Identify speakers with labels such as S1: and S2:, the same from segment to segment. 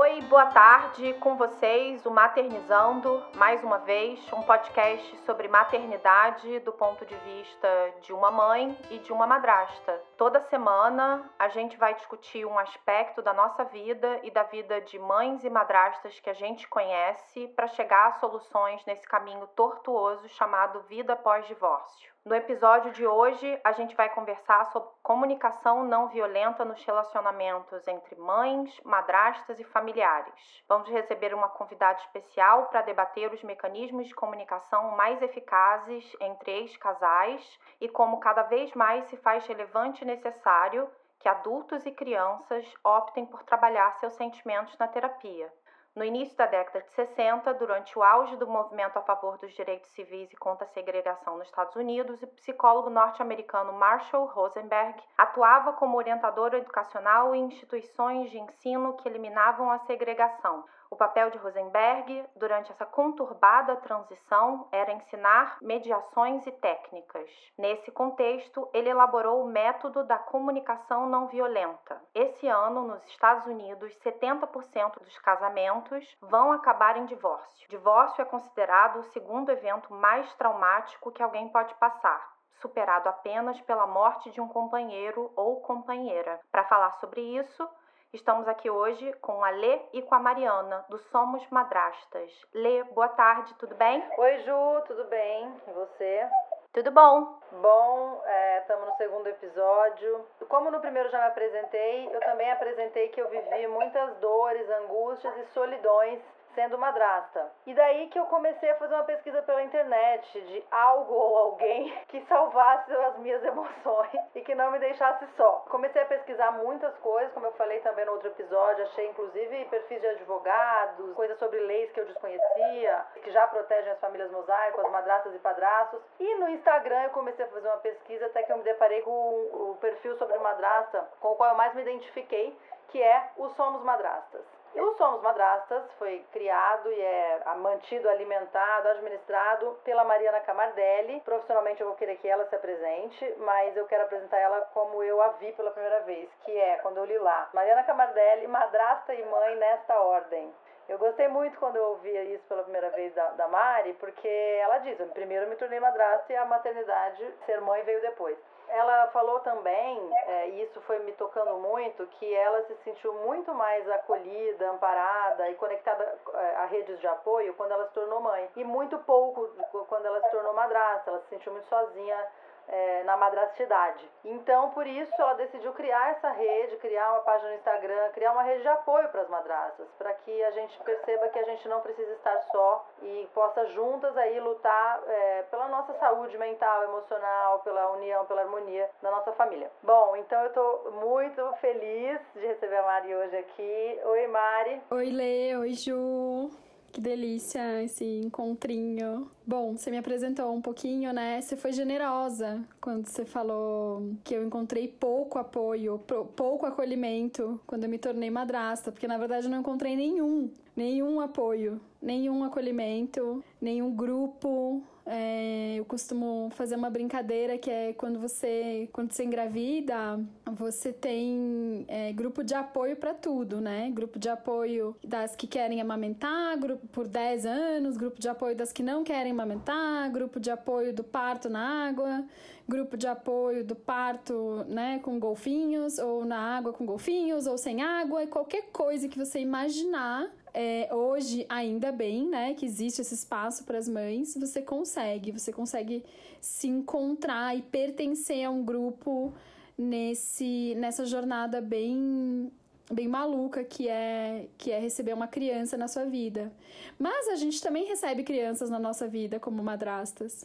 S1: Oi, boa tarde com vocês, o Maternizando, mais uma vez, um podcast sobre maternidade do ponto de vista de uma mãe e de uma madrasta. Toda semana a gente vai discutir um aspecto da nossa vida e da vida de mães e madrastas que a gente conhece para chegar a soluções nesse caminho tortuoso chamado vida pós-divórcio. No episódio de hoje, a gente vai conversar sobre comunicação não violenta nos relacionamentos entre mães, madrastas e familiares. Vamos receber uma convidada especial para debater os mecanismos de comunicação mais eficazes entre ex-casais e como cada vez mais se faz relevante necessário que adultos e crianças optem por trabalhar seus sentimentos na terapia. No início da década de 60, durante o auge do movimento a favor dos direitos civis e contra a segregação nos Estados Unidos, o psicólogo norte-americano Marshall Rosenberg atuava como orientador educacional em instituições de ensino que eliminavam a segregação, o papel de Rosenberg durante essa conturbada transição era ensinar mediações e técnicas. Nesse contexto, ele elaborou o método da comunicação não violenta. Esse ano, nos Estados Unidos, 70% dos casamentos vão acabar em divórcio. Divórcio é considerado o segundo evento mais traumático que alguém pode passar superado apenas pela morte de um companheiro ou companheira. Para falar sobre isso, Estamos aqui hoje com a Lê e com a Mariana, do Somos Madrastas. Lê, boa tarde, tudo bem?
S2: Oi, Ju, tudo bem? E você?
S1: Tudo bom.
S2: Bom, estamos é, no segundo episódio. Como no primeiro já me apresentei, eu também apresentei que eu vivi muitas dores, angústias e solidões sendo madrasta. E daí que eu comecei a fazer uma pesquisa pela internet de algo ou alguém que salvasse as minhas emoções e que não me deixasse só. Comecei a pesquisar muitas coisas, como eu falei também no outro episódio, achei inclusive perfis de advogados, coisas sobre leis que eu desconhecia, que já protegem as famílias mosaicas, as madrastas e padrastos. E no Instagram eu comecei a fazer uma pesquisa até que eu me deparei com o perfil sobre madrasta com o qual eu mais me identifiquei, que é o Somos Madrastas. E o Somos Madrastas foi criado e é mantido, alimentado, administrado pela Mariana Camardelli. Profissionalmente eu vou querer que ela se apresente, mas eu quero apresentar ela como eu a vi pela primeira vez, que é quando eu li lá. Mariana Camardelli, madrasta e mãe nesta ordem. Eu gostei muito quando eu ouvi isso pela primeira vez da, da Mari, porque ela diz: primeiro eu me tornei madrasta e a maternidade, ser mãe, veio depois. Ela falou também, é, e isso foi me tocando muito, que ela se sentiu muito mais acolhida, amparada e conectada é, a redes de apoio quando ela se tornou mãe. E muito pouco quando ela se tornou madrasta. Ela se sentiu muito sozinha é, na madrastidade. Então, por isso, ela decidiu criar essa rede, criar uma página no Instagram, criar uma rede de apoio para as madrastas, para que a gente perceba que a gente não precisa estar só e possa juntas aí lutar é, pela nossa saúde mental, emocional, pela união, pela harmonia da nossa família. Bom, então eu estou muito feliz de receber a Mari hoje aqui. Oi, Mari.
S3: Oi, Lê. Oi, Ju. Que delícia esse encontrinho. Bom, você me apresentou um pouquinho, né? Você foi generosa quando você falou que eu encontrei pouco apoio, pouco acolhimento quando eu me tornei madrasta, porque na verdade eu não encontrei nenhum, nenhum apoio, nenhum acolhimento, nenhum grupo, é, eu costumo fazer uma brincadeira que é quando você, quando você engravida, você tem é, grupo de apoio para tudo, né? Grupo de apoio das que querem amamentar, grupo por 10 anos, grupo de apoio das que não querem amamentar, grupo de apoio do parto na água, grupo de apoio do parto, né, com golfinhos, ou na água com golfinhos, ou sem água, e qualquer coisa que você imaginar é, hoje, ainda bem, né, que existe esse espaço para as mães, você consegue, você consegue se encontrar e pertencer a um grupo nesse, nessa jornada bem bem maluca que é que é receber uma criança na sua vida. Mas a gente também recebe crianças na nossa vida como madrastas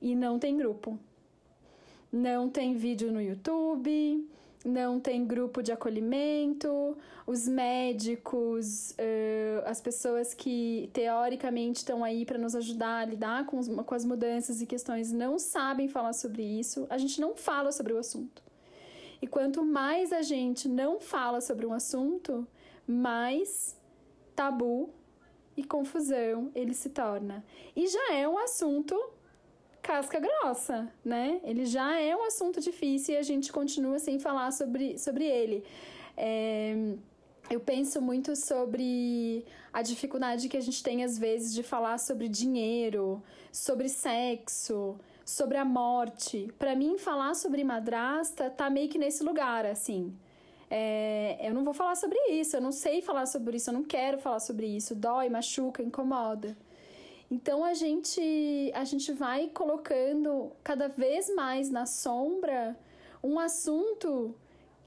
S3: e não tem grupo. Não tem vídeo no YouTube, não tem grupo de acolhimento, os médicos, uh, as pessoas que teoricamente estão aí para nos ajudar a lidar com, os, com as mudanças e questões não sabem falar sobre isso, a gente não fala sobre o assunto. E quanto mais a gente não fala sobre um assunto, mais tabu e confusão ele se torna. E já é um assunto casca grossa, né? Ele já é um assunto difícil e a gente continua sem falar sobre, sobre ele. É, eu penso muito sobre a dificuldade que a gente tem às vezes de falar sobre dinheiro, sobre sexo, sobre a morte. Para mim, falar sobre madrasta tá meio que nesse lugar, assim. É, eu não vou falar sobre isso, eu não sei falar sobre isso, eu não quero falar sobre isso. Dói, machuca, incomoda. Então a gente a gente vai colocando cada vez mais na sombra um assunto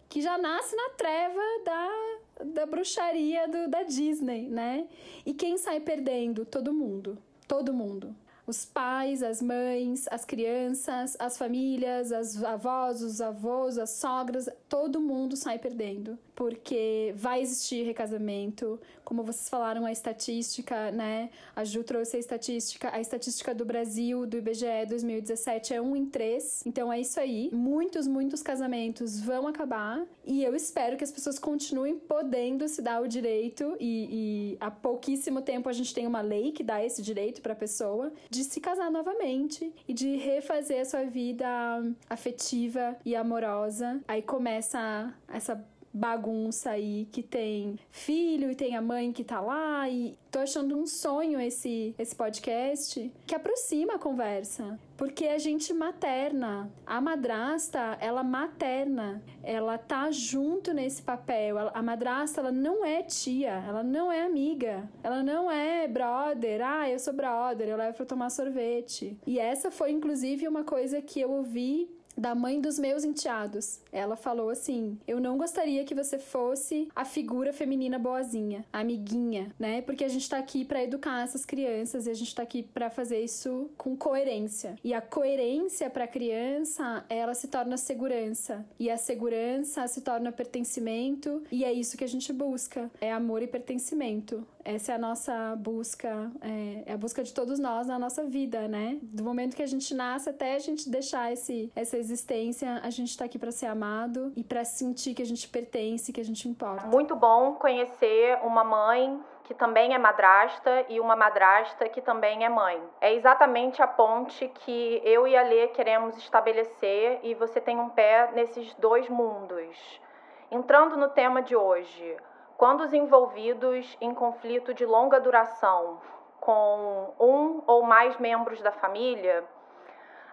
S3: que já nasce na treva da, da bruxaria do, da Disney, né? E quem sai perdendo? Todo mundo. Todo mundo os pais, as mães, as crianças, as famílias, as avós, os avós, as sogras, todo mundo sai perdendo porque vai existir recasamento. Como vocês falaram, a estatística, né? A Ju trouxe a estatística. A estatística do Brasil, do IBGE 2017, é um em três. Então é isso aí. Muitos, muitos casamentos vão acabar. E eu espero que as pessoas continuem podendo se dar o direito. E, e há pouquíssimo tempo a gente tem uma lei que dá esse direito para a pessoa de se casar novamente e de refazer a sua vida afetiva e amorosa. Aí começa essa bagunça aí que tem filho e tem a mãe que tá lá e tô achando um sonho esse esse podcast que aproxima a conversa, porque a gente materna, a madrasta, ela materna, ela tá junto nesse papel. A madrasta, ela não é tia, ela não é amiga, ela não é brother. Ah, eu sou brother, eu levo para tomar sorvete. E essa foi inclusive uma coisa que eu ouvi da mãe dos meus enteados. Ela falou assim: Eu não gostaria que você fosse a figura feminina boazinha, amiguinha, né? Porque a gente tá aqui para educar essas crianças e a gente tá aqui para fazer isso com coerência. E a coerência para a criança, ela se torna segurança. E a segurança se torna pertencimento, e é isso que a gente busca: é amor e pertencimento. Essa é a nossa busca, é, é, a busca de todos nós na nossa vida, né? Do momento que a gente nasce até a gente deixar esse, essa existência, a gente tá aqui para ser amado e para sentir que a gente pertence, que a gente importa.
S1: Muito bom conhecer uma mãe que também é madrasta e uma madrasta que também é mãe. É exatamente a ponte que eu e a Lê queremos estabelecer e você tem um pé nesses dois mundos. Entrando no tema de hoje, quando os envolvidos em conflito de longa duração com um ou mais membros da família,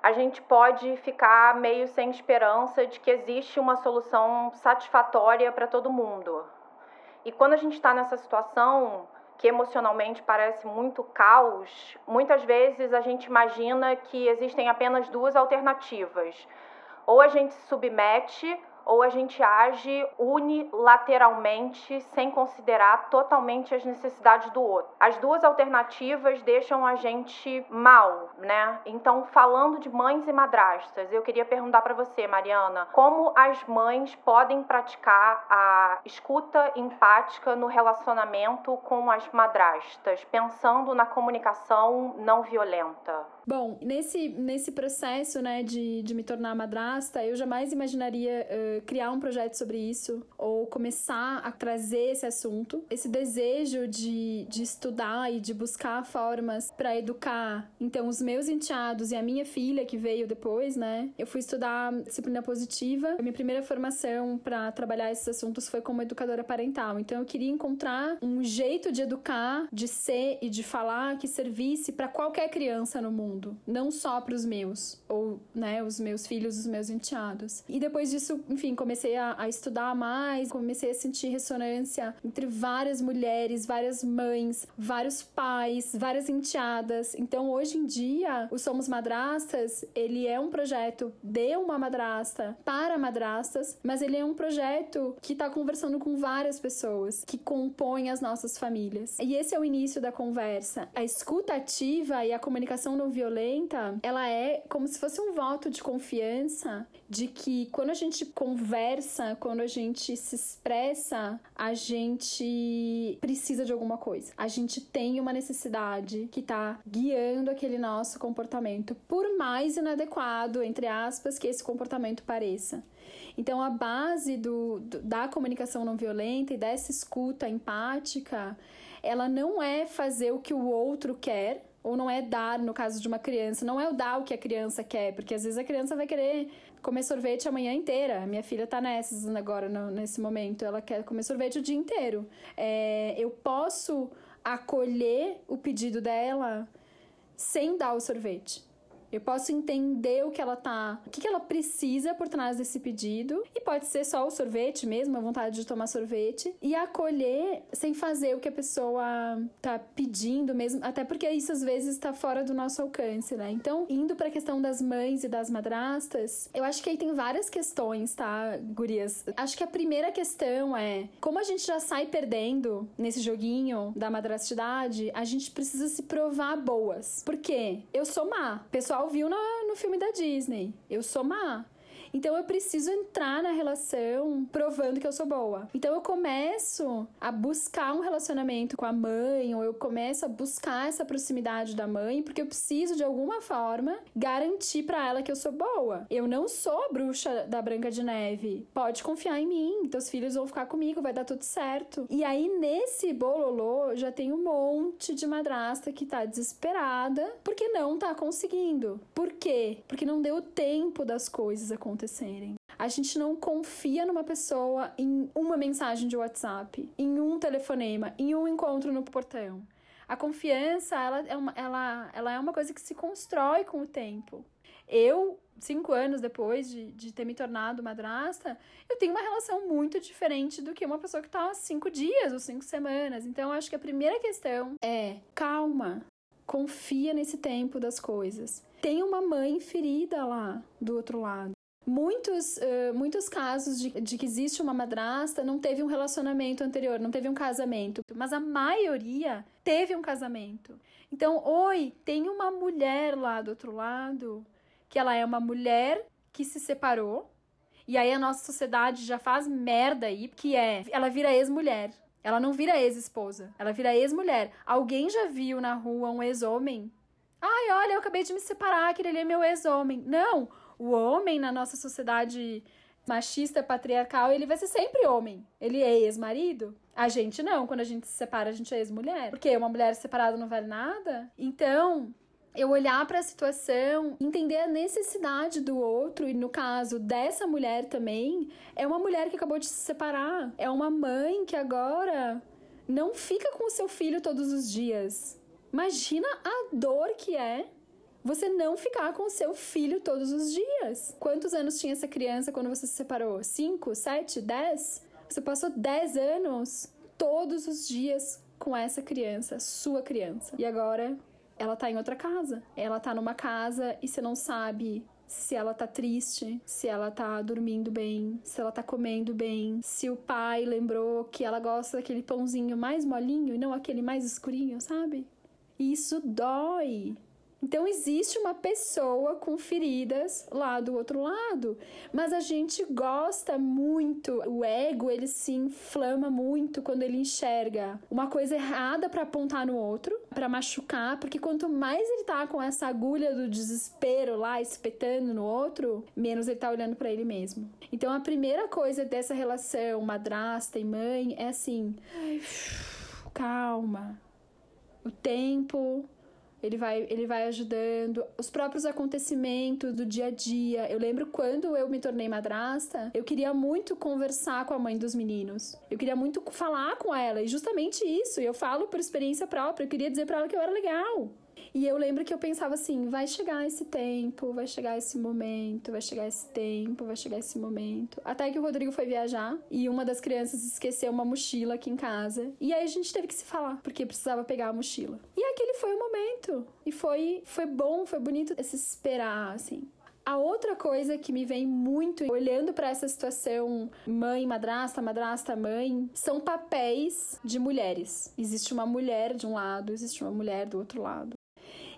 S1: a gente pode ficar meio sem esperança de que existe uma solução satisfatória para todo mundo. E quando a gente está nessa situação, que emocionalmente parece muito caos, muitas vezes a gente imagina que existem apenas duas alternativas. Ou a gente se submete ou a gente age unilateralmente sem considerar totalmente as necessidades do outro. As duas alternativas deixam a gente mal, né? Então, falando de mães e madrastas, eu queria perguntar para você, Mariana, como as mães podem praticar a escuta empática no relacionamento com as madrastas, pensando na comunicação não violenta?
S3: Bom, nesse, nesse processo, né, de, de me tornar madrasta, eu jamais imaginaria uh, criar um projeto sobre isso ou começar a trazer esse assunto. Esse desejo de, de estudar e de buscar formas para educar. Então, os meus enteados e a minha filha, que veio depois, né, eu fui estudar disciplina positiva. A minha primeira formação para trabalhar esses assuntos foi como educadora parental. Então, eu queria encontrar um jeito de educar, de ser e de falar que servisse para qualquer criança no mundo mundo, não só para os meus, ou, né, os meus filhos, os meus enteados. E depois disso, enfim, comecei a, a estudar mais, comecei a sentir ressonância entre várias mulheres, várias mães, vários pais, várias enteadas. Então, hoje em dia, o Somos Madrastas, ele é um projeto de uma madrasta para madrastas, mas ele é um projeto que está conversando com várias pessoas que compõem as nossas famílias. E esse é o início da conversa. A escuta ativa e a comunicação não violenta violenta, ela é como se fosse um voto de confiança de que quando a gente conversa, quando a gente se expressa, a gente precisa de alguma coisa. A gente tem uma necessidade que tá guiando aquele nosso comportamento, por mais inadequado, entre aspas, que esse comportamento pareça. Então, a base do, do, da comunicação não violenta e dessa escuta empática, ela não é fazer o que o outro quer, ou não é dar, no caso de uma criança, não é o dar o que a criança quer, porque às vezes a criança vai querer comer sorvete a manhã inteira. Minha filha tá nessas agora, no, nesse momento. Ela quer comer sorvete o dia inteiro. É, eu posso acolher o pedido dela sem dar o sorvete. Eu posso entender o que ela tá, o que, que ela precisa por trás desse pedido, e pode ser só o sorvete mesmo, a vontade de tomar sorvete, e acolher sem fazer o que a pessoa tá pedindo mesmo, até porque isso às vezes está fora do nosso alcance, né? Então, indo para a questão das mães e das madrastas, eu acho que aí tem várias questões, tá, gurias? Acho que a primeira questão é como a gente já sai perdendo nesse joguinho da madrastidade, a gente precisa se provar boas. Por quê? Eu sou má. Pessoal pessoal viu no, no filme da Disney. Eu sou má. Então eu preciso entrar na relação provando que eu sou boa. Então eu começo a buscar um relacionamento com a mãe, ou eu começo a buscar essa proximidade da mãe, porque eu preciso de alguma forma garantir para ela que eu sou boa. Eu não sou a bruxa da Branca de Neve. Pode confiar em mim, teus filhos vão ficar comigo, vai dar tudo certo. E aí nesse bololô já tem um monte de madrasta que tá desesperada porque não tá conseguindo. Por quê? Porque não deu tempo das coisas acontecerem acontecerem. A gente não confia numa pessoa em uma mensagem de WhatsApp, em um telefonema, em um encontro no portão. A confiança, ela é uma, ela, ela é uma coisa que se constrói com o tempo. Eu, cinco anos depois de, de ter me tornado madrasta, eu tenho uma relação muito diferente do que uma pessoa que está há cinco dias ou cinco semanas. Então, acho que a primeira questão é calma, confia nesse tempo das coisas. Tem uma mãe ferida lá do outro lado muitos, uh, muitos casos de, de que existe uma madrasta não teve um relacionamento anterior, não teve um casamento, mas a maioria teve um casamento. Então, oi, tem uma mulher lá do outro lado, que ela é uma mulher que se separou, e aí a nossa sociedade já faz merda aí, que é, ela vira ex-mulher. Ela não vira ex-esposa, ela vira ex-mulher. Alguém já viu na rua um ex-homem? Ai, olha, eu acabei de me separar, aquele ali é meu ex-homem. Não, o homem na nossa sociedade machista, patriarcal, ele vai ser sempre homem. Ele é ex-marido. A gente não, quando a gente se separa, a gente é ex-mulher. Porque uma mulher separada não vale nada. Então, eu olhar para a situação, entender a necessidade do outro, e no caso dessa mulher também, é uma mulher que acabou de se separar. É uma mãe que agora não fica com o seu filho todos os dias. Imagina a dor que é você não ficar com seu filho todos os dias. Quantos anos tinha essa criança quando você se separou? Cinco, sete, dez? Você passou dez anos todos os dias com essa criança, sua criança. E agora ela tá em outra casa. Ela tá numa casa e você não sabe se ela tá triste, se ela tá dormindo bem, se ela tá comendo bem, se o pai lembrou que ela gosta daquele pãozinho mais molinho e não aquele mais escurinho, sabe? Isso dói. Então existe uma pessoa com feridas lá do outro lado, mas a gente gosta muito, o ego ele se inflama muito quando ele enxerga uma coisa errada para apontar no outro, para machucar, porque quanto mais ele tá com essa agulha do desespero lá espetando no outro, menos ele tá olhando para ele mesmo. Então a primeira coisa dessa relação madrasta e mãe é assim, calma. O tempo ele vai, ele vai ajudando. Os próprios acontecimentos do dia a dia. Eu lembro quando eu me tornei madrasta, eu queria muito conversar com a mãe dos meninos. Eu queria muito falar com ela. E justamente isso, eu falo por experiência própria. Eu queria dizer para ela que eu era legal. E eu lembro que eu pensava assim: vai chegar esse tempo, vai chegar esse momento, vai chegar esse tempo, vai chegar esse momento. Até que o Rodrigo foi viajar e uma das crianças esqueceu uma mochila aqui em casa. E aí a gente teve que se falar, porque precisava pegar a mochila. E aquele foi o momento. E foi, foi bom, foi bonito esse esperar, assim. A outra coisa que me vem muito olhando para essa situação mãe, madrasta, madrasta, mãe, são papéis de mulheres. Existe uma mulher de um lado, existe uma mulher do outro lado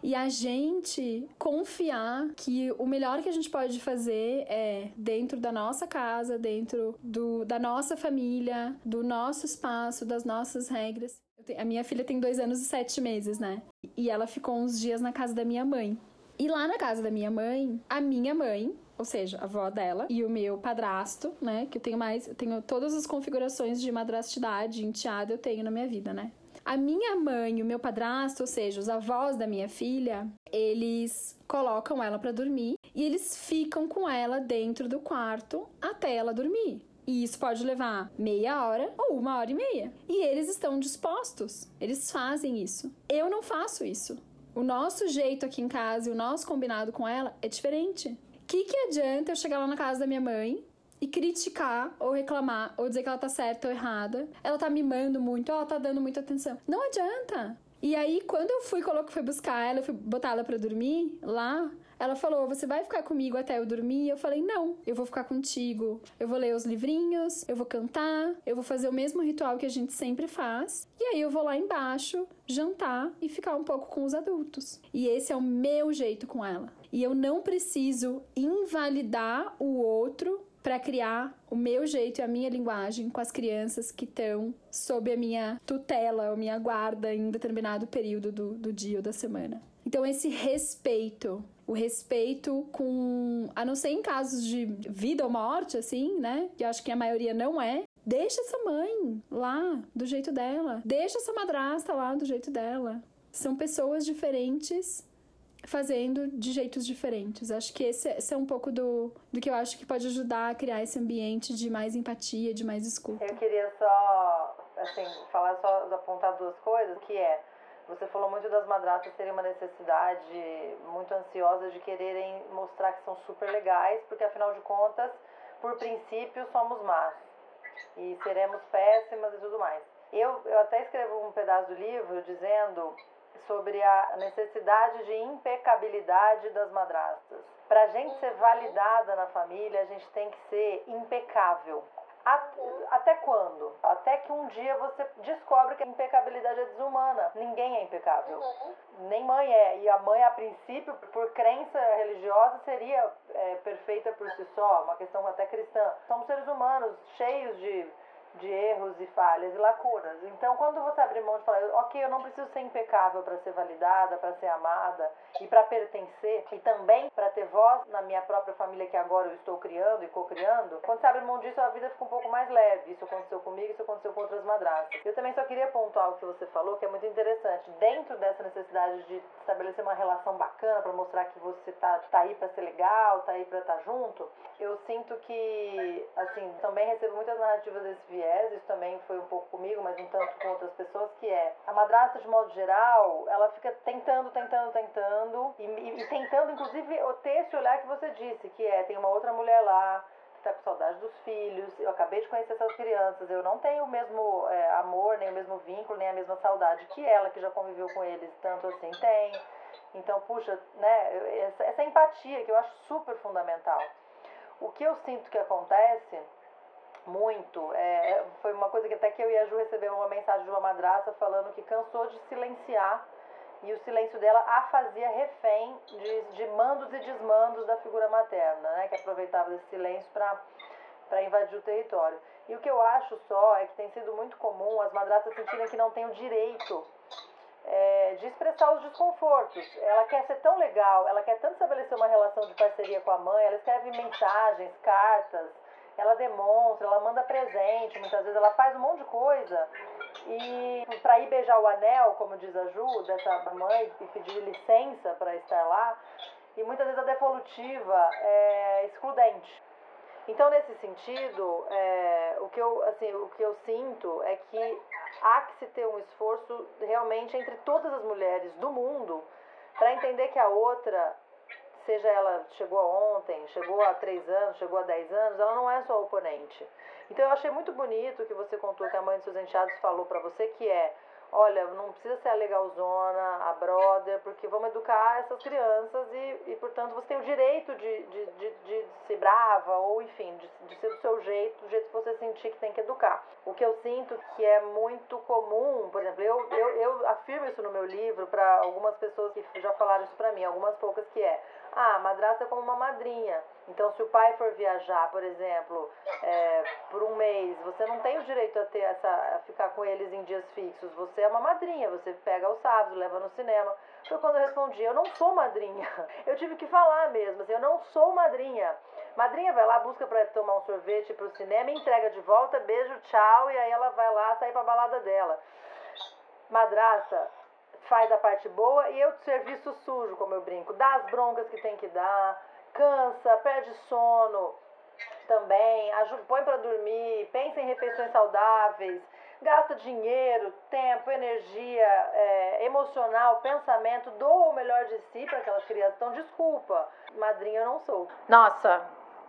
S3: e a gente confiar que o melhor que a gente pode fazer é dentro da nossa casa, dentro do, da nossa família, do nosso espaço, das nossas regras. Tenho, a minha filha tem dois anos e sete meses, né? E ela ficou uns dias na casa da minha mãe. E lá na casa da minha mãe, a minha mãe, ou seja, a avó dela, e o meu padrasto, né? Que eu tenho mais, eu tenho todas as configurações de madrastidade, enteada, eu tenho na minha vida, né? A minha mãe o meu padrasto, ou seja, os avós da minha filha, eles colocam ela para dormir e eles ficam com ela dentro do quarto até ela dormir. E isso pode levar meia hora ou uma hora e meia. E eles estão dispostos, eles fazem isso. Eu não faço isso. O nosso jeito aqui em casa e o nosso combinado com ela é diferente. O que, que adianta eu chegar lá na casa da minha mãe e criticar ou reclamar ou dizer que ela tá certa ou errada? Ela tá mimando muito, ela tá dando muita atenção. Não adianta. E aí, quando eu fui, coloquei, fui buscar ela, eu fui botar ela pra dormir lá, ela falou: Você vai ficar comigo até eu dormir? Eu falei: Não, eu vou ficar contigo. Eu vou ler os livrinhos, eu vou cantar, eu vou fazer o mesmo ritual que a gente sempre faz. E aí eu vou lá embaixo jantar e ficar um pouco com os adultos. E esse é o meu jeito com ela. E eu não preciso invalidar o outro para criar o meu jeito e a minha linguagem com as crianças que estão sob a minha tutela ou minha guarda em determinado período do, do dia ou da semana. Então, esse respeito, o respeito com. A não ser em casos de vida ou morte, assim, né? Que eu acho que a maioria não é. Deixa essa mãe lá do jeito dela. Deixa essa madrasta lá do jeito dela. São pessoas diferentes fazendo de jeitos diferentes. Acho que esse, esse, é um pouco do, do que eu acho que pode ajudar a criar esse ambiente de mais empatia, de mais escuta.
S2: Eu queria só, assim, falar só, apontar duas coisas, que é, você falou muito das madrastas terem uma necessidade muito ansiosa de quererem mostrar que são super legais, porque afinal de contas, por princípio, somos más. E seremos péssimas e tudo mais. Eu, eu até escrevo um pedaço do livro dizendo sobre a necessidade de impecabilidade das madrastas. Para a gente ser validada na família, a gente tem que ser impecável. Até quando? Até que um dia você descobre que a impecabilidade é desumana. Ninguém é impecável. Uhum. Nem mãe é. E a mãe, a princípio, por crença religiosa, seria é, perfeita por si só, uma questão até cristã. Somos seres humanos cheios de de erros e falhas e lacunas. Então, quando você abre mão de falar, ok, eu não preciso ser impecável para ser validada, para ser amada e para pertencer, e também para ter voz na minha própria família que agora eu estou criando e co-criando, quando você abre mão disso, a vida fica um pouco mais leve. Isso aconteceu comigo, isso aconteceu com outras madrastas. Eu também só queria pontuar o que você falou, que é muito interessante. Dentro dessa necessidade de estabelecer uma relação bacana para mostrar que você tá, tá aí para ser legal, tá aí para estar tá junto, eu sinto que, assim, também recebo muitas narrativas desse viés viés, isso também foi um pouco comigo, mas um tanto com outras pessoas, que é a madrasta, de modo geral, ela fica tentando, tentando, tentando, e, e, e tentando, inclusive, ter esse olhar que você disse, que é, tem uma outra mulher lá, que tá com saudade dos filhos, eu acabei de conhecer essas crianças, eu não tenho o mesmo é, amor, nem o mesmo vínculo, nem a mesma saudade que ela, que já conviveu com eles tanto assim, tem. Então, puxa, né, essa, essa empatia que eu acho super fundamental. O que eu sinto que acontece muito. É, foi uma coisa que até que eu e a Ju recebemos uma mensagem de uma madraça falando que cansou de silenciar e o silêncio dela a fazia refém de, de mandos e desmandos da figura materna, né? Que aproveitava desse silêncio para invadir o território. E o que eu acho só é que tem sido muito comum as madrastas sentirem que não têm o direito é, de expressar os desconfortos. Ela quer ser tão legal, ela quer tanto estabelecer uma relação de parceria com a mãe, ela escreve mensagens, cartas, ela demonstra, ela manda presente, muitas vezes ela faz um monte de coisa. E para ir beijar o anel, como diz a Ju, dessa mãe, e pedir licença para estar lá, e muitas vezes a devolutiva é excludente. Então, nesse sentido, é, o, que eu, assim, o que eu sinto é que há que se ter um esforço realmente entre todas as mulheres do mundo para entender que a outra seja ela chegou ontem, chegou há três anos, chegou há dez anos, ela não é só oponente. Então eu achei muito bonito que você contou que a mãe de seus enteados falou para você que é olha, não precisa ser a legalzona, a brother, porque vamos educar essas crianças e, e portanto, você tem o direito de, de, de, de ser brava ou, enfim, de, de ser do seu jeito, do jeito que você sentir que tem que educar. O que eu sinto que é muito comum, por exemplo, eu, eu, eu afirmo isso no meu livro para algumas pessoas que já falaram isso para mim, algumas poucas que é, ah, madrasta é como uma madrinha. Então, se o pai for viajar, por exemplo, é, por um mês, você não tem o direito a ter essa, a ficar com eles em dias fixos. Você é uma madrinha, você pega os sábados, leva no cinema. Foi quando eu respondi, eu não sou madrinha. Eu tive que falar mesmo, assim, eu não sou madrinha. Madrinha vai lá, busca para tomar um sorvete para o cinema, entrega de volta, beijo, tchau, e aí ela vai lá sair para balada dela. Madrasta, faz a parte boa e eu serviço sujo, como eu brinco, dá as broncas que tem que dar, cansa, perde sono também, põe para dormir, pensa em refeições saudáveis, gasta dinheiro, tempo, energia é, emocional, pensamento, doa o melhor de si para aquelas crianças. Então, desculpa, madrinha eu não sou.
S1: Nossa,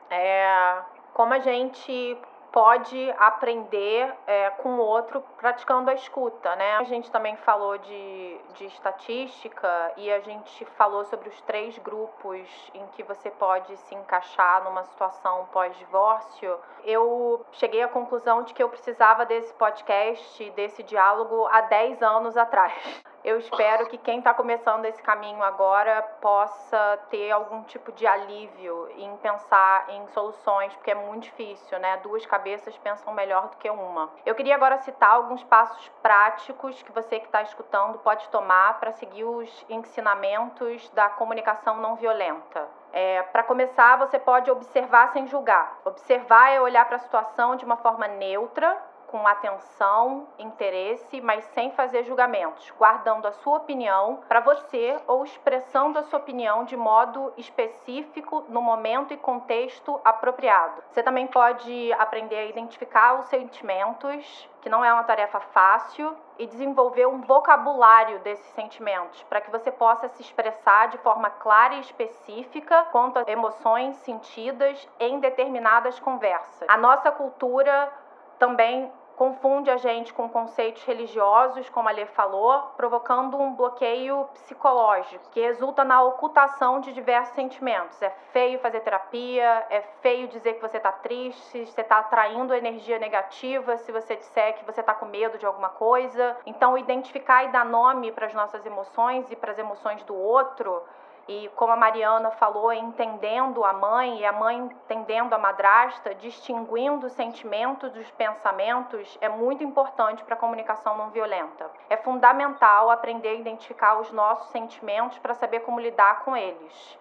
S1: é, como a gente pode aprender é, com o outro praticando a escuta, né? A gente também falou de, de estatística e a gente falou sobre os três grupos em que você pode se encaixar numa situação pós-divórcio. Eu cheguei à conclusão de que eu precisava desse podcast, desse diálogo há 10 anos atrás. Eu espero que quem está começando esse caminho agora possa ter algum tipo de alívio em pensar em soluções, porque é muito difícil, né? Duas cabeças pensam melhor do que uma. Eu queria agora citar alguns passos práticos que você que está escutando pode tomar para seguir os ensinamentos da comunicação não violenta. É, para começar, você pode observar sem julgar. Observar é olhar para a situação de uma forma neutra com atenção, interesse, mas sem fazer julgamentos, guardando a sua opinião para você ou expressando a sua opinião de modo específico no momento e contexto apropriado. Você também pode aprender a identificar os sentimentos, que não é uma tarefa fácil, e desenvolver um vocabulário desses sentimentos, para que você possa se expressar de forma clara e específica quanto às emoções sentidas em determinadas conversas. A nossa cultura também confunde a gente com conceitos religiosos, como a Lê falou, provocando um bloqueio psicológico, que resulta na ocultação de diversos sentimentos. É feio fazer terapia, é feio dizer que você está triste, você está atraindo energia negativa se você disser que você está com medo de alguma coisa. Então, identificar e dar nome para as nossas emoções e para as emoções do outro e como a Mariana falou, entendendo a mãe e a mãe entendendo a madrasta, distinguindo os sentimentos dos pensamentos, é muito importante para a comunicação não violenta. É fundamental aprender a identificar os nossos sentimentos para saber como lidar com eles.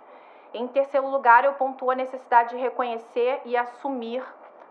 S1: Em terceiro lugar, eu pontuo a necessidade de reconhecer e assumir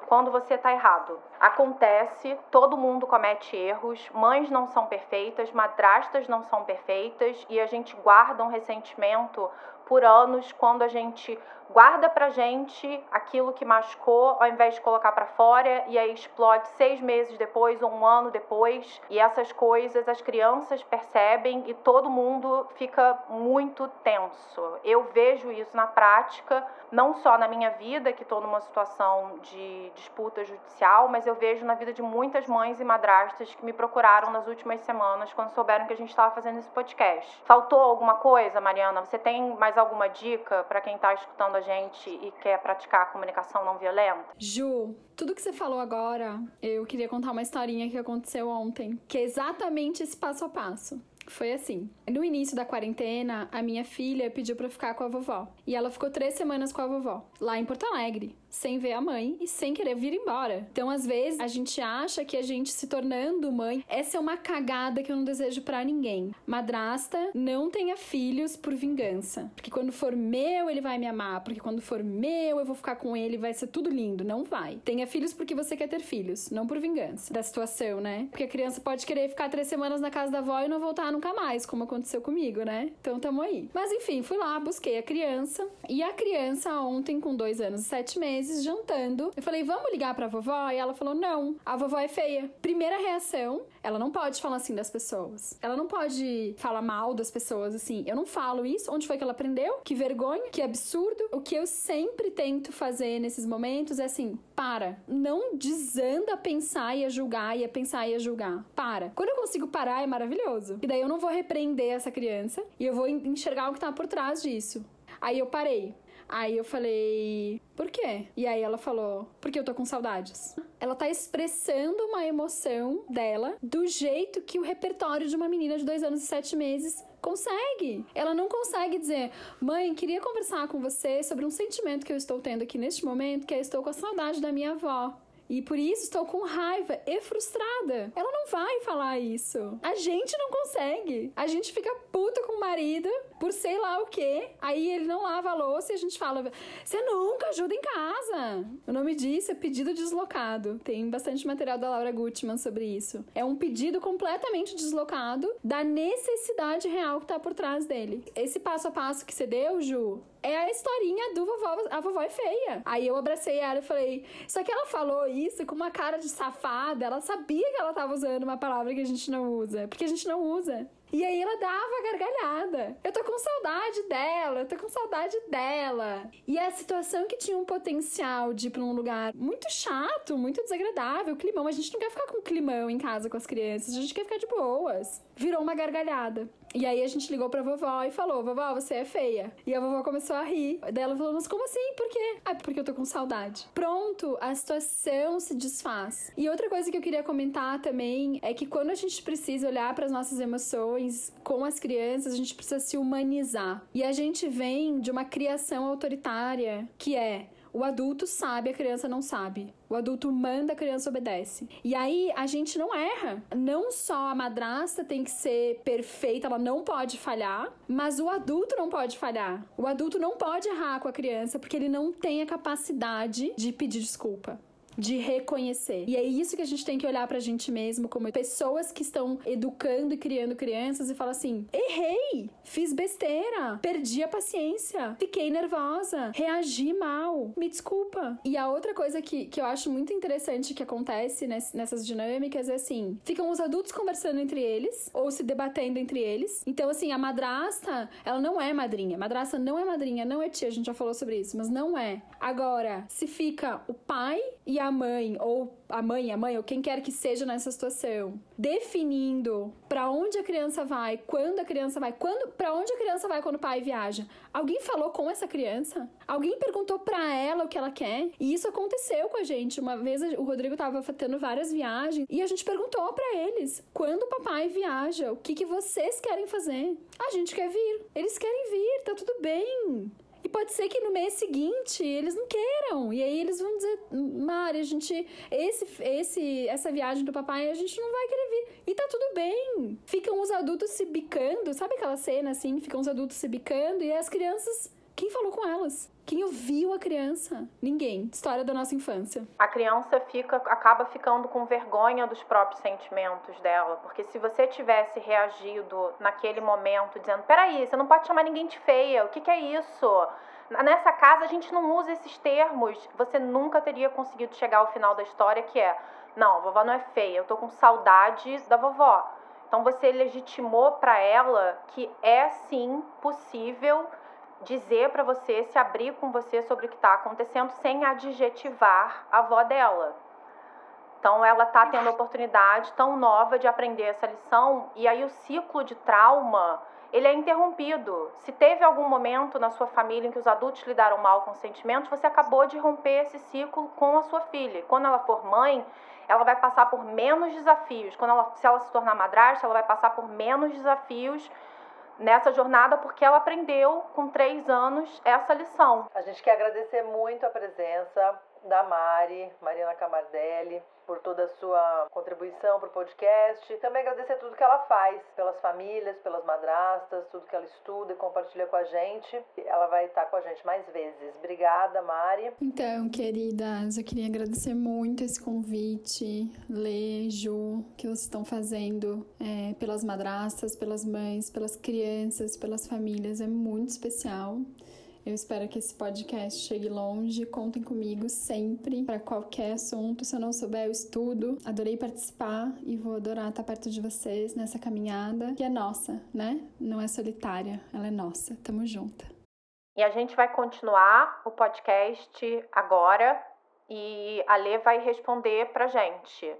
S1: quando você está errado. Acontece, todo mundo comete erros, mães não são perfeitas, madrastas não são perfeitas e a gente guarda um ressentimento por anos quando a gente guarda pra gente aquilo que machucou ao invés de colocar para fora e aí explode seis meses depois ou um ano depois e essas coisas as crianças percebem e todo mundo fica muito tenso. Eu vejo isso na prática, não só na minha vida que estou numa situação de disputa judicial, mas eu vejo na vida de muitas mães e madrastas que me procuraram nas últimas semanas quando souberam que a gente estava fazendo esse podcast. Faltou alguma coisa, Mariana? Você tem mais alguma dica para quem está escutando a gente e quer praticar a comunicação não violenta?
S3: Ju, tudo que você falou agora, eu queria contar uma historinha que aconteceu ontem, que é exatamente esse passo a passo. Foi assim. No início da quarentena, a minha filha pediu para ficar com a vovó. E ela ficou três semanas com a vovó, lá em Porto Alegre sem ver a mãe e sem querer vir embora. Então, às vezes, a gente acha que a gente se tornando mãe, essa é uma cagada que eu não desejo para ninguém. Madrasta, não tenha filhos por vingança. Porque quando for meu, ele vai me amar. Porque quando for meu, eu vou ficar com ele, vai ser tudo lindo. Não vai. Tenha filhos porque você quer ter filhos, não por vingança da situação, né? Porque a criança pode querer ficar três semanas na casa da avó e não voltar nunca mais, como aconteceu comigo, né? Então, tamo aí. Mas enfim, fui lá, busquei a criança. E a criança, ontem, com dois anos e sete meses, jantando. Eu falei, vamos ligar pra vovó? E ela falou, não, a vovó é feia. Primeira reação, ela não pode falar assim das pessoas. Ela não pode falar mal das pessoas assim. Eu não falo isso. Onde foi que ela aprendeu? Que vergonha, que absurdo. O que eu sempre tento fazer nesses momentos é assim: para. Não desanda a pensar e a julgar e a pensar e a julgar. Para. Quando eu consigo parar, é maravilhoso. E daí eu não vou repreender essa criança e eu vou enxergar o que tá por trás disso. Aí eu parei. Aí eu falei, por quê? E aí ela falou, porque eu tô com saudades. Ela tá expressando uma emoção dela do jeito que o repertório de uma menina de dois anos e sete meses consegue. Ela não consegue dizer, mãe, queria conversar com você sobre um sentimento que eu estou tendo aqui neste momento, que é estou com a saudade da minha avó. E por isso estou com raiva e frustrada. Ela não vai falar isso. A gente não consegue. A gente fica puta com o marido por sei lá o quê. Aí ele não lava a louça e a gente fala: você nunca ajuda em casa. O nome disso é pedido deslocado. Tem bastante material da Laura Gutman sobre isso. É um pedido completamente deslocado da necessidade real que tá por trás dele. Esse passo a passo que você deu, Ju, é a historinha do vovó, a vovó é feia. Aí eu abracei ela e falei, só que ela falou isso com uma cara de safada, ela sabia que ela tava usando uma palavra que a gente não usa, porque a gente não usa. E aí ela dava gargalhada. Eu tô com saudade dela, eu tô com saudade dela. E a situação que tinha um potencial de ir pra um lugar muito chato, muito desagradável, climão. A gente não quer ficar com climão em casa com as crianças, a gente quer ficar de boas. Virou uma gargalhada. E aí a gente ligou pra vovó e falou: Vovó, você é feia. E a vovó começou a rir. Daí ela falou: Mas como assim? Por quê? Ah, porque eu tô com saudade. Pronto, a situação se desfaz. E outra coisa que eu queria comentar também é que quando a gente precisa olhar para as nossas emoções com as crianças, a gente precisa se humanizar. E a gente vem de uma criação autoritária que é o adulto sabe, a criança não sabe. O adulto manda, a criança obedece. E aí a gente não erra. Não só a madrasta tem que ser perfeita, ela não pode falhar, mas o adulto não pode falhar. O adulto não pode errar com a criança porque ele não tem a capacidade de pedir desculpa de reconhecer. E é isso que a gente tem que olhar pra gente mesmo, como pessoas que estão educando e criando crianças e falar assim: errei, fiz besteira, perdi a paciência, fiquei nervosa, reagi mal, me desculpa. E a outra coisa que, que eu acho muito interessante que acontece nessas dinâmicas é assim: ficam os adultos conversando entre eles ou se debatendo entre eles. Então, assim, a madrasta, ela não é madrinha. Madrasta não é madrinha, não é tia, a gente já falou sobre isso, mas não é. Agora, se fica o pai e a mãe, ou a mãe, a mãe, ou quem quer que seja nessa situação, definindo para onde a criança vai, quando a criança vai, quando, para onde a criança vai quando o pai viaja. Alguém falou com essa criança? Alguém perguntou para ela o que ela quer? E isso aconteceu com a gente. Uma vez o Rodrigo tava tendo várias viagens e a gente perguntou para eles: "Quando o papai viaja, o que que vocês querem fazer?" A gente quer vir. Eles querem vir, tá tudo bem. E pode ser que no mês seguinte eles não queiram. E aí eles vão dizer, Mari, a gente. Esse, esse, essa viagem do papai a gente não vai querer vir. E tá tudo bem. Ficam os adultos se bicando. Sabe aquela cena assim? Ficam os adultos se bicando e as crianças. Quem falou com elas? Quem ouviu a criança? Ninguém. História da nossa infância.
S1: A criança fica, acaba ficando com vergonha dos próprios sentimentos dela, porque se você tivesse reagido naquele momento dizendo, peraí, você não pode chamar ninguém de feia, o que, que é isso? Nessa casa a gente não usa esses termos. Você nunca teria conseguido chegar ao final da história, que é, não, vovó não é feia, eu tô com saudade da vovó. Então você legitimou para ela que é sim possível dizer para você, se abrir com você sobre o que está acontecendo sem adjetivar a avó dela. Então ela está tendo a oportunidade tão nova de aprender essa lição e aí o ciclo de trauma ele é interrompido. Se teve algum momento na sua família em que os adultos lidaram mal com os sentimentos, você acabou de romper esse ciclo com a sua filha. Quando ela for mãe, ela vai passar por menos desafios. Quando ela, se ela se tornar madrasta, ela vai passar por menos desafios nessa jornada porque ela aprendeu com três anos essa lição.
S2: A gente quer agradecer muito a presença da Mari, Mariana Camardelli, por toda a sua contribuição para o podcast. Também agradecer tudo que ela faz pelas famílias, pelas madrastas, tudo que ela estuda e compartilha com a gente. Ela vai estar com a gente mais vezes. Obrigada, Mari.
S3: Então, queridas, eu queria agradecer muito esse convite, Lê, que vocês estão fazendo é, pelas madrastas, pelas mães, pelas crianças, pelas famílias. É muito especial. Eu espero que esse podcast chegue longe. Contem comigo sempre para qualquer assunto. Se eu não souber, eu estudo. Adorei participar e vou adorar estar perto de vocês nessa caminhada que é nossa, né? Não é solitária, ela é nossa. Tamo junto.
S1: E a gente vai continuar o podcast agora e a Lê vai responder pra gente.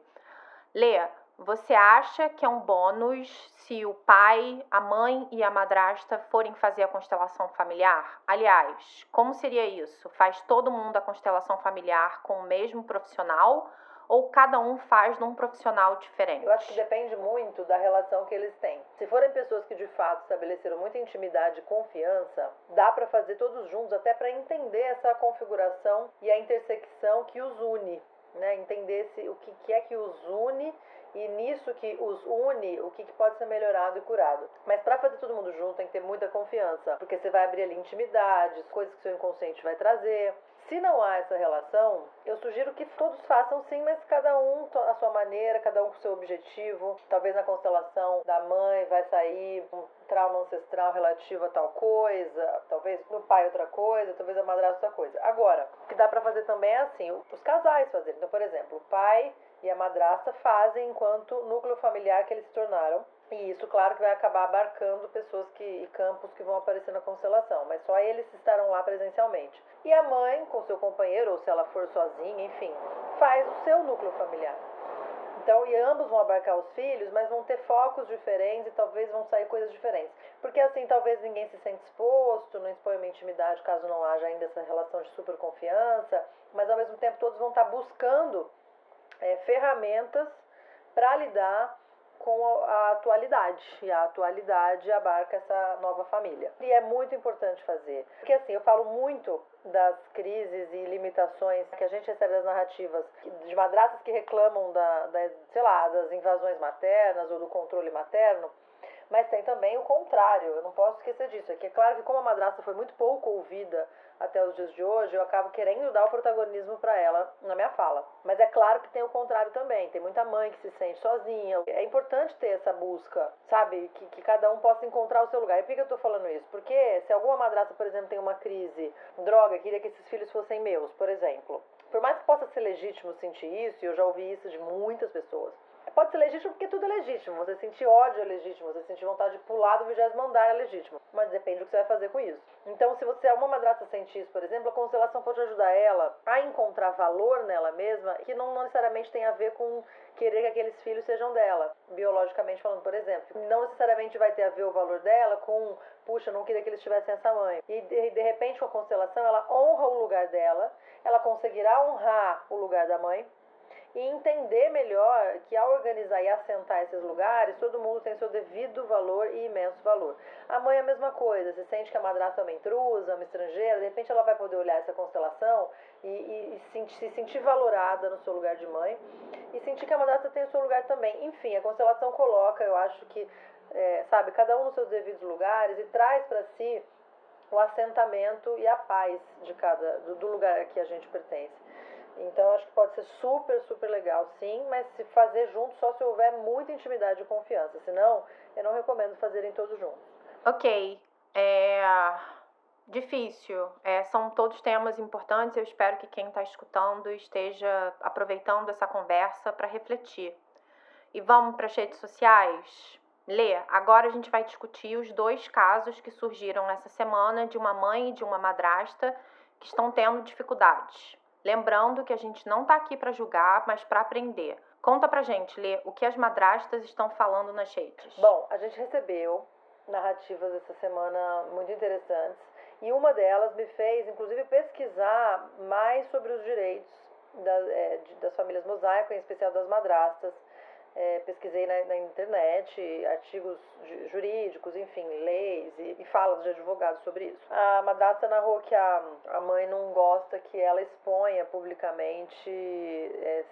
S1: Lê, você acha que é um bônus se o pai, a mãe e a madrasta forem fazer a constelação familiar? Aliás, como seria isso? Faz todo mundo a constelação familiar com o mesmo profissional ou cada um faz num profissional diferente?
S2: Eu acho que depende muito da relação que eles têm. Se forem pessoas que de fato estabeleceram muita intimidade e confiança, dá para fazer todos juntos até para entender essa configuração e a intersecção que os une né? Entender se, o que, que é que os une e nisso que os une, o que, que pode ser melhorado e curado. Mas para fazer todo mundo junto tem que ter muita confiança, porque você vai abrir ali intimidades, coisas que seu inconsciente vai trazer. Se não há essa relação, eu sugiro que todos façam sim, mas cada um a sua maneira, cada um com seu objetivo. Talvez na constelação da mãe vai sair um trauma ancestral relativo a tal coisa, talvez no pai outra coisa, talvez a madrasta outra coisa. Agora, o que dá para fazer também é assim, os casais fazerem. Então, por exemplo, o pai e a madrasta fazem enquanto núcleo familiar que eles se tornaram. E isso, claro, que vai acabar abarcando pessoas que, e campos que vão aparecer na constelação, mas só eles estarão lá presencialmente. E a mãe, com seu companheiro, ou se ela for sozinha, enfim, faz o seu núcleo familiar. Então, e ambos vão abarcar os filhos, mas vão ter focos diferentes e talvez vão sair coisas diferentes. Porque assim, talvez ninguém se sente exposto, não expõe uma intimidade caso não haja ainda essa relação de super confiança, mas ao mesmo tempo todos vão estar buscando é, ferramentas para lidar com a atualidade. E a atualidade abarca essa nova família. E é muito importante fazer. Porque assim, eu falo muito das crises e limitações que a gente recebe das narrativas de madraças que reclamam da, da sei lá, das invasões maternas ou do controle materno. Mas tem também o contrário, eu não posso esquecer disso. É que é claro que como a madrasta foi muito pouco ouvida até os dias de hoje, eu acabo querendo dar o protagonismo para ela na minha fala. Mas é claro que tem o contrário também. Tem muita mãe que se sente sozinha. É importante ter essa busca, sabe? Que, que cada um possa encontrar o seu lugar. E por que eu tô falando isso? Porque se alguma madrasta, por exemplo, tem uma crise, droga, queria que esses filhos fossem meus, por exemplo. Por mais que possa ser legítimo sentir isso, e eu já ouvi isso de muitas pessoas, Pode ser legítimo porque tudo é legítimo. Você sentir ódio é legítimo, você sentir vontade de pular do vigésimo andar é legítimo. Mas depende do que você vai fazer com isso. Então, se você é uma madrasta sente por exemplo, a constelação pode ajudar ela a encontrar valor nela mesma que não necessariamente tem a ver com querer que aqueles filhos sejam dela, biologicamente falando, por exemplo. Não necessariamente vai ter a ver o valor dela com, puxa, não queria que eles tivessem essa mãe. E de, de repente, com a constelação, ela honra o lugar dela, ela conseguirá honrar o lugar da mãe e entender melhor que ao organizar e assentar esses lugares, todo mundo tem seu devido valor e imenso valor. A mãe é a mesma coisa, se sente que a madrasta é uma intrusa, uma estrangeira, de repente ela vai poder olhar essa constelação e, e, e se, se sentir valorada no seu lugar de mãe e sentir que a madrasta tem o seu lugar também. Enfim, a constelação coloca, eu acho que, é, sabe, cada um nos seus devidos lugares e traz para si o assentamento e a paz de cada do, do lugar a que a gente pertence. Então acho que pode ser super, super legal, sim, mas se fazer junto só se houver muita intimidade e confiança. Senão, eu não recomendo fazerem todos juntos.
S1: Ok. É difícil. É, são todos temas importantes. Eu espero que quem está escutando esteja aproveitando essa conversa para refletir. E vamos para as redes sociais? Lê, agora a gente vai discutir os dois casos que surgiram essa semana de uma mãe e de uma madrasta que estão tendo dificuldades. Lembrando que a gente não está aqui para julgar, mas para aprender. Conta pra gente, Lê, o que as madrastas estão falando nas redes.
S2: Bom, a gente recebeu narrativas essa semana muito interessantes e uma delas me fez, inclusive, pesquisar mais sobre os direitos das, é, das famílias mosaico, em especial das madrastas é, pesquisei na, na, internet artigos jurídicos, enfim, leis e, e, falas de advogados sobre isso. A madrasta narrou que a, a mãe não gosta que ela exponha publicamente é,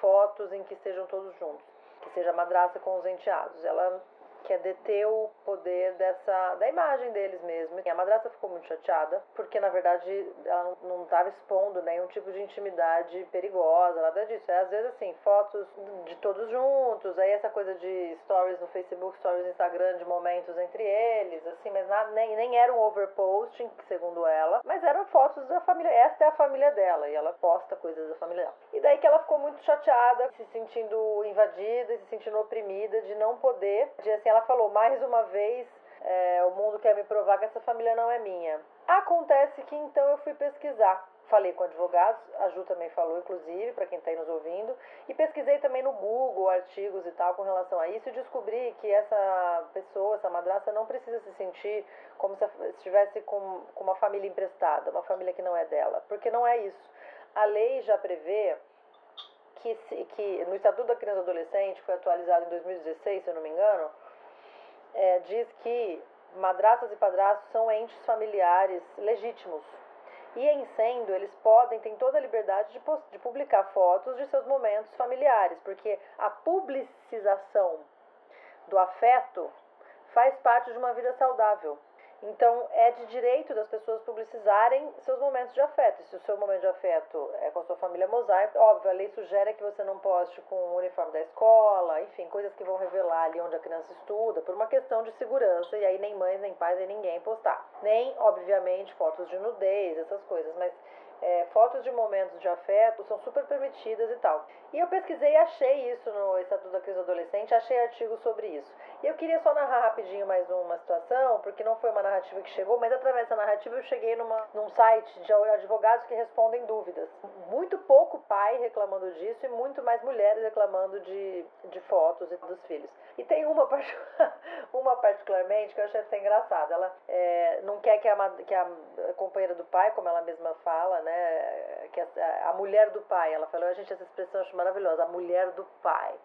S2: fotos em que estejam todos juntos, que seja madrasta com os enteados. Ela que é deter o poder dessa da imagem deles mesmo. E a madrasta ficou muito chateada, porque na verdade ela não estava expondo nenhum tipo de intimidade perigosa, nada disso. É às vezes assim, fotos de todos juntos, aí essa coisa de stories no Facebook, stories no Instagram, de momentos entre eles, assim, mas nada, nem, nem era um overposting, segundo ela, mas eram fotos da família. Esta é a família dela, e ela posta coisas da família dela. E daí que ela ficou muito chateada, se sentindo invadida, se sentindo oprimida, de não poder, de assim, ela falou mais uma vez: é, o mundo quer me provar que essa família não é minha. Acontece que então eu fui pesquisar. Falei com advogados, a Ju também falou, inclusive, para quem está aí nos ouvindo, e pesquisei também no Google artigos e tal com relação a isso e descobri que essa pessoa, essa madraça, não precisa se sentir como se estivesse com, com uma família emprestada, uma família que não é dela, porque não é isso. A lei já prevê que, que no Estatuto da Criança e Adolescente, foi atualizado em 2016, se eu não me engano, é, diz que madrastas e padrastos são entes familiares legítimos E em sendo, eles podem, têm toda a liberdade de, de publicar fotos de seus momentos familiares, porque a publicização do afeto faz parte de uma vida saudável. Então, é de direito das pessoas publicizarem seus momentos de afeto. Se o seu momento de afeto é com a sua família mosaico, óbvio, a lei sugere que você não poste com o uniforme da escola, enfim, coisas que vão revelar ali onde a criança estuda, por uma questão de segurança, e aí nem mães, nem pais, nem ninguém postar. Nem, obviamente, fotos de nudez, essas coisas, mas é, fotos de momentos de afeto são super permitidas e tal. E eu pesquisei e achei isso no Estatuto da Crise Adolescente, achei artigos sobre isso. Eu queria só narrar rapidinho mais uma situação, porque não foi uma narrativa que chegou, mas através dessa narrativa eu cheguei numa, num site de advogados que respondem dúvidas. Muito pouco pai reclamando disso e muito mais mulheres reclamando de, de fotos e dos filhos. E tem uma, uma particularmente que eu achei até engraçada. Ela é, não quer que a, que a companheira do pai, como ela mesma fala, né, que a, a mulher do pai, ela falou, a gente, essa expressão eu acho maravilhosa, a mulher do pai.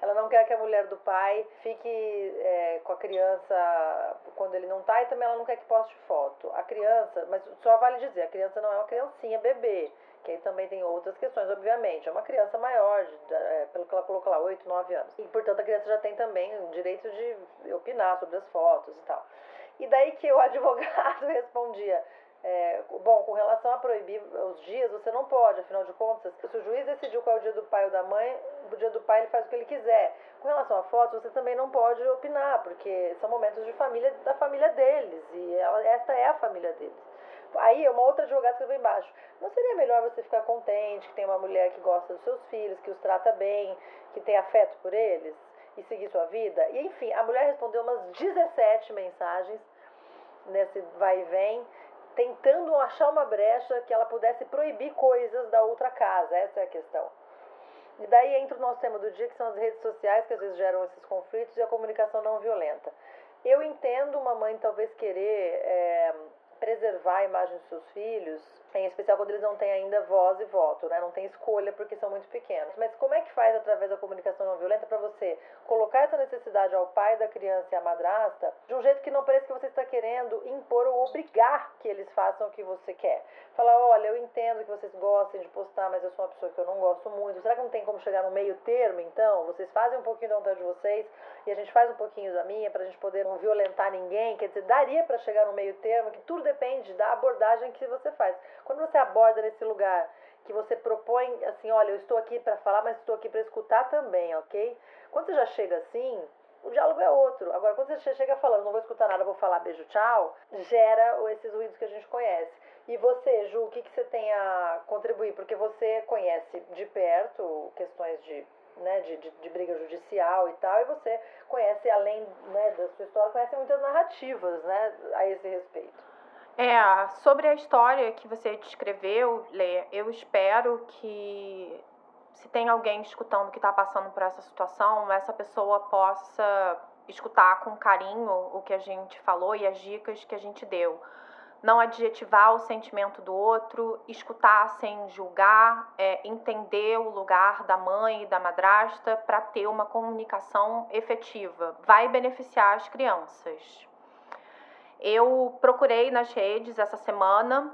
S2: Ela não quer que a mulher do pai fique é, com a criança quando ele não tá e também ela não quer que poste foto. A criança, mas só vale dizer, a criança não é uma criancinha bebê, que aí também tem outras questões, obviamente. É uma criança maior, de, é, pelo que ela colocou lá, 8, 9 anos. E, portanto, a criança já tem também o direito de opinar sobre as fotos e tal. E daí que o advogado respondia, é, bom, com relação a proibir os dias, você não pode, afinal de contas, se o juiz decidiu qual é o dia do pai ou da mãe, o dia do pai ele faz o que ele quiser. Com relação a fotos, você também não pode opinar, porque são momentos de família da família deles, e ela, esta é a família deles. Aí, uma outra advogada escreveu embaixo: não seria melhor você ficar contente que tem uma mulher que gosta dos seus filhos, que os trata bem, que tem afeto por eles e seguir sua vida? E enfim, a mulher respondeu umas 17 mensagens nesse vai e vem tentando achar uma brecha que ela pudesse proibir coisas da outra casa. Essa é a questão. E daí entra o nosso tema do dia, que são as redes sociais, que às vezes geram esses conflitos, e a comunicação não violenta. Eu entendo uma mãe talvez querer é, preservar a imagem dos seus filhos, em especial quando eles não têm ainda voz e voto, né? não tem escolha porque são muito pequenos. Mas como é que faz através da comunicação não violenta para você colocar essa necessidade ao pai da criança e à madrasta de um jeito que não pareça que você está querendo impor ou obrigar que eles façam o que você quer? Falar, olha, eu entendo que vocês gostem de postar, mas eu sou uma pessoa que eu não gosto muito. Será que não tem como chegar no meio termo, então? Vocês fazem um pouquinho da vontade de vocês e a gente faz um pouquinho da minha para a gente poder não violentar ninguém. Quer dizer, daria para chegar no meio termo, que tudo depende da abordagem que você faz. Quando você aborda nesse lugar que você propõe assim, olha, eu estou aqui para falar, mas estou aqui para escutar também, ok? Quando você já chega assim, o diálogo é outro. Agora, quando você chega falando, não vou escutar nada, vou falar beijo, tchau, gera esses ruídos que a gente conhece. E você, Ju, o que, que você tem a contribuir? Porque você conhece de perto questões de, né, de, de, de briga judicial e tal, e você conhece, além né, da sua história, conhece muitas narrativas né, a esse respeito.
S1: É, sobre a história que você descreveu, Lê, eu espero que se tem alguém escutando que está passando por essa situação, essa pessoa possa escutar com carinho o que a gente falou e as dicas que a gente deu. Não adjetivar o sentimento do outro, escutar sem julgar, é, entender o lugar da mãe e da madrasta para ter uma comunicação efetiva. Vai beneficiar as crianças. Eu procurei nas redes essa semana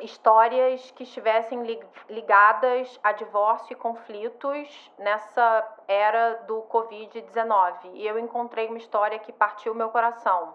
S1: histórias que estivessem ligadas a divórcio e conflitos nessa era do Covid-19. E eu encontrei uma história que partiu meu coração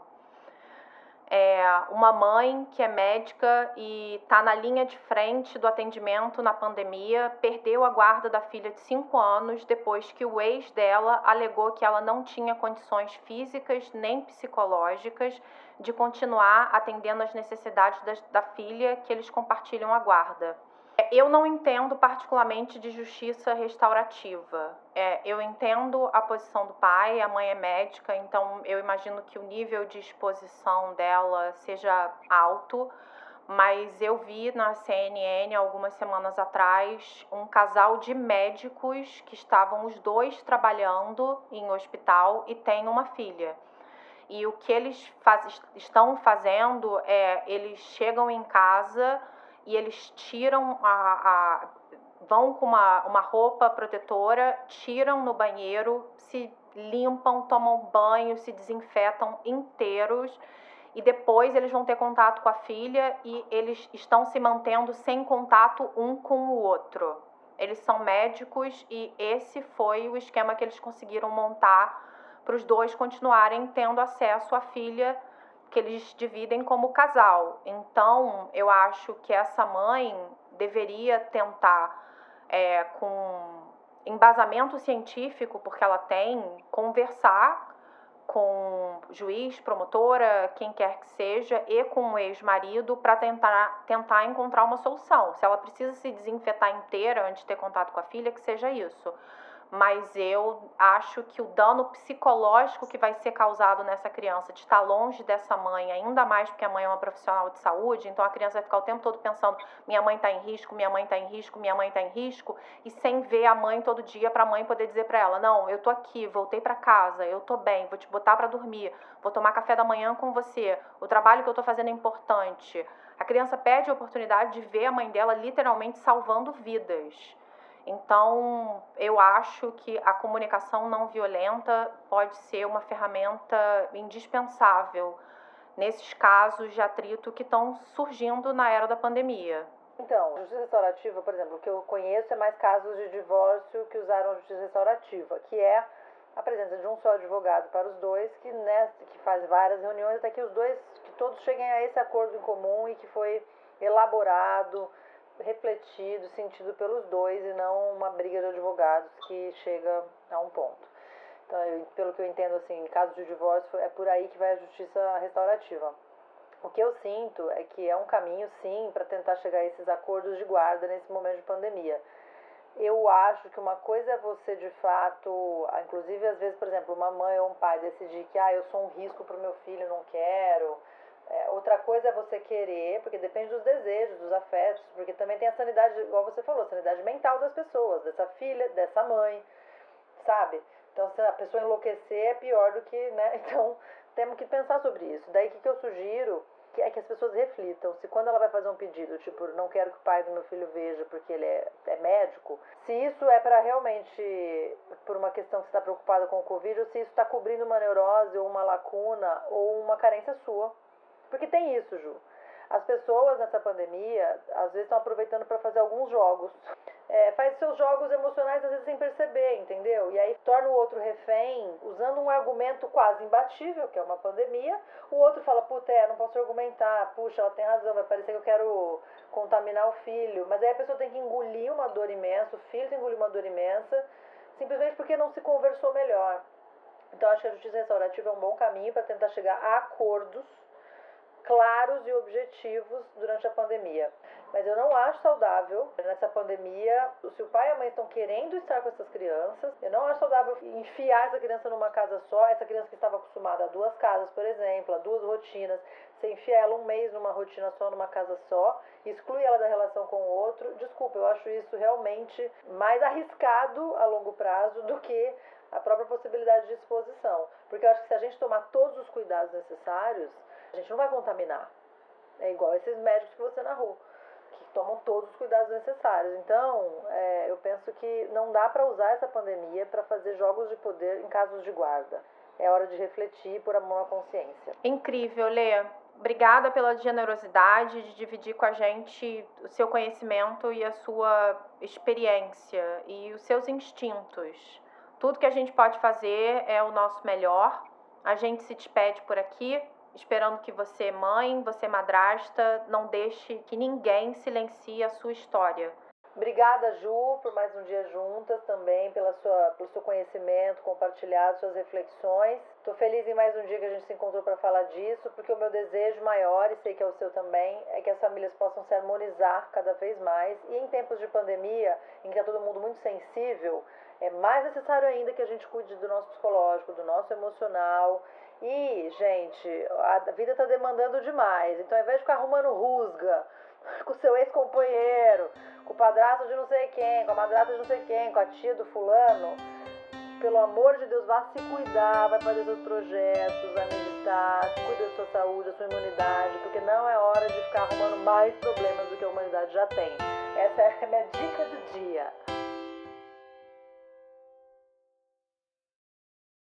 S1: é, uma mãe que é médica e está na linha de frente do atendimento na pandemia, perdeu a guarda da filha de 5 anos depois que o ex dela alegou que ela não tinha condições físicas nem psicológicas de continuar atendendo às necessidades da, da filha que eles compartilham a guarda. Eu não entendo particularmente de justiça restaurativa. É, eu entendo a posição do pai, a mãe é médica, então eu imagino que o nível de exposição dela seja alto. Mas eu vi na CNN algumas semanas atrás um casal de médicos que estavam os dois trabalhando em hospital e têm uma filha. E o que eles faz, estão fazendo é eles chegam em casa e eles tiram a, a vão com uma, uma roupa protetora, tiram no banheiro, se limpam, tomam banho, se desinfetam inteiros e depois eles vão ter contato com a filha e eles estão se mantendo sem contato um com o outro. Eles são médicos e esse foi o esquema que eles conseguiram montar para os dois continuarem tendo acesso à filha que eles dividem como casal. Então, eu acho que essa mãe deveria tentar, é, com embasamento científico, porque ela tem, conversar com juiz, promotora, quem quer que seja, e com o ex-marido para tentar, tentar encontrar uma solução. Se ela precisa se desinfetar inteira antes de ter contato com a filha, que seja isso mas eu acho que o dano psicológico que vai ser causado nessa criança de estar longe dessa mãe, ainda mais porque a mãe é uma profissional de saúde, então a criança vai ficar o tempo todo pensando: minha mãe está em risco, minha mãe está em risco, minha mãe está em risco, e sem ver a mãe todo dia para a mãe poder dizer para ela: não, eu tô aqui, voltei para casa, eu tô bem, vou te botar para dormir, vou tomar café da manhã com você, o trabalho que eu tô fazendo é importante. A criança perde a oportunidade de ver a mãe dela literalmente salvando vidas. Então, eu acho que a comunicação não violenta pode ser uma ferramenta indispensável nesses casos de atrito que estão surgindo na era da pandemia.
S2: Então, justiça restaurativa, por exemplo, o que eu conheço é mais casos de divórcio que usaram justiça restaurativa, que é a presença de um só advogado para os dois, que, né, que faz várias reuniões até que os dois, que todos cheguem a esse acordo em comum e que foi elaborado refletido, sentido pelos dois e não uma briga de advogados que chega a um ponto. Então, eu, pelo que eu entendo, assim, em caso de divórcio, é por aí que vai a justiça restaurativa. O que eu sinto é que é um caminho, sim, para tentar chegar a esses acordos de guarda nesse momento de pandemia. Eu acho que uma coisa é você, de fato, inclusive às vezes, por exemplo, uma mãe ou um pai decidir que, ah, eu sou um risco para o meu filho, não quero, é, outra coisa é você querer, porque depende dos desejos, dos afetos, porque também tem a sanidade, igual você falou, sanidade mental das pessoas, dessa filha, dessa mãe, sabe? Então, se a pessoa enlouquecer é pior do que, né? Então, temos que pensar sobre isso. Daí, o que, que eu sugiro que é que as pessoas reflitam se quando ela vai fazer um pedido, tipo, não quero que o pai do meu filho veja porque ele é, é médico, se isso é para realmente, por uma questão que você está preocupada com o Covid, ou se isso está cobrindo uma neurose ou uma lacuna ou uma carência sua porque tem isso, Ju. As pessoas nessa pandemia, às vezes, estão aproveitando para fazer alguns jogos. É, faz seus jogos emocionais, às vezes, sem perceber, entendeu? E aí torna o outro refém, usando um argumento quase imbatível, que é uma pandemia. O outro fala, puta, é, não posso argumentar. Puxa, ela tem razão, vai parecer que eu quero contaminar o filho. Mas aí a pessoa tem que engolir uma dor imensa, o filho tem que engolir uma dor imensa, simplesmente porque não se conversou melhor. Então, acho que a justiça restaurativa é um bom caminho para tentar chegar a acordos claros e objetivos durante a pandemia. Mas eu não acho saudável nessa pandemia, se o pai e a mãe estão querendo estar com essas crianças, eu não acho saudável enfiar essa criança numa casa só, essa criança que estava acostumada a duas casas, por exemplo, a duas rotinas, você enfia ela um mês numa rotina só, numa casa só, exclui ela da relação com o outro. Desculpa, eu acho isso realmente mais arriscado a longo prazo do que a própria possibilidade de exposição. Porque eu acho que se a gente tomar todos os cuidados necessários, a gente não vai contaminar. É igual esses médicos que você narrou, que tomam todos os cuidados necessários. Então, é, eu penso que não dá para usar essa pandemia para fazer jogos de poder em casos de guarda. É hora de refletir por amor à consciência.
S1: Incrível, Lê. Obrigada pela generosidade de dividir com a gente o seu conhecimento e a sua experiência e os seus instintos. Tudo que a gente pode fazer é o nosso melhor. A gente se despede por aqui esperando que você, mãe, você, madrasta, não deixe que ninguém silencie a sua história.
S2: Obrigada, Ju, por mais um dia juntas também, pela sua, pelo seu conhecimento, compartilhado suas reflexões. Estou feliz em mais um dia que a gente se encontrou para falar disso, porque o meu desejo maior, e sei que é o seu também, é que as famílias possam se harmonizar cada vez mais. E em tempos de pandemia, em que está todo mundo muito sensível, é mais necessário ainda que a gente cuide do nosso psicológico, do nosso emocional e, gente, a vida tá demandando demais. Então, ao invés de ficar arrumando rusga com seu ex-companheiro, com o padrasto de não sei quem, com a madrasta de não sei quem, com a tia do fulano, pelo amor de Deus, vá se cuidar, vai fazer seus projetos, vai meditar, cuida da sua saúde, da sua imunidade, porque não é hora de ficar arrumando mais problemas do que a humanidade já tem. Essa é a minha dica do dia.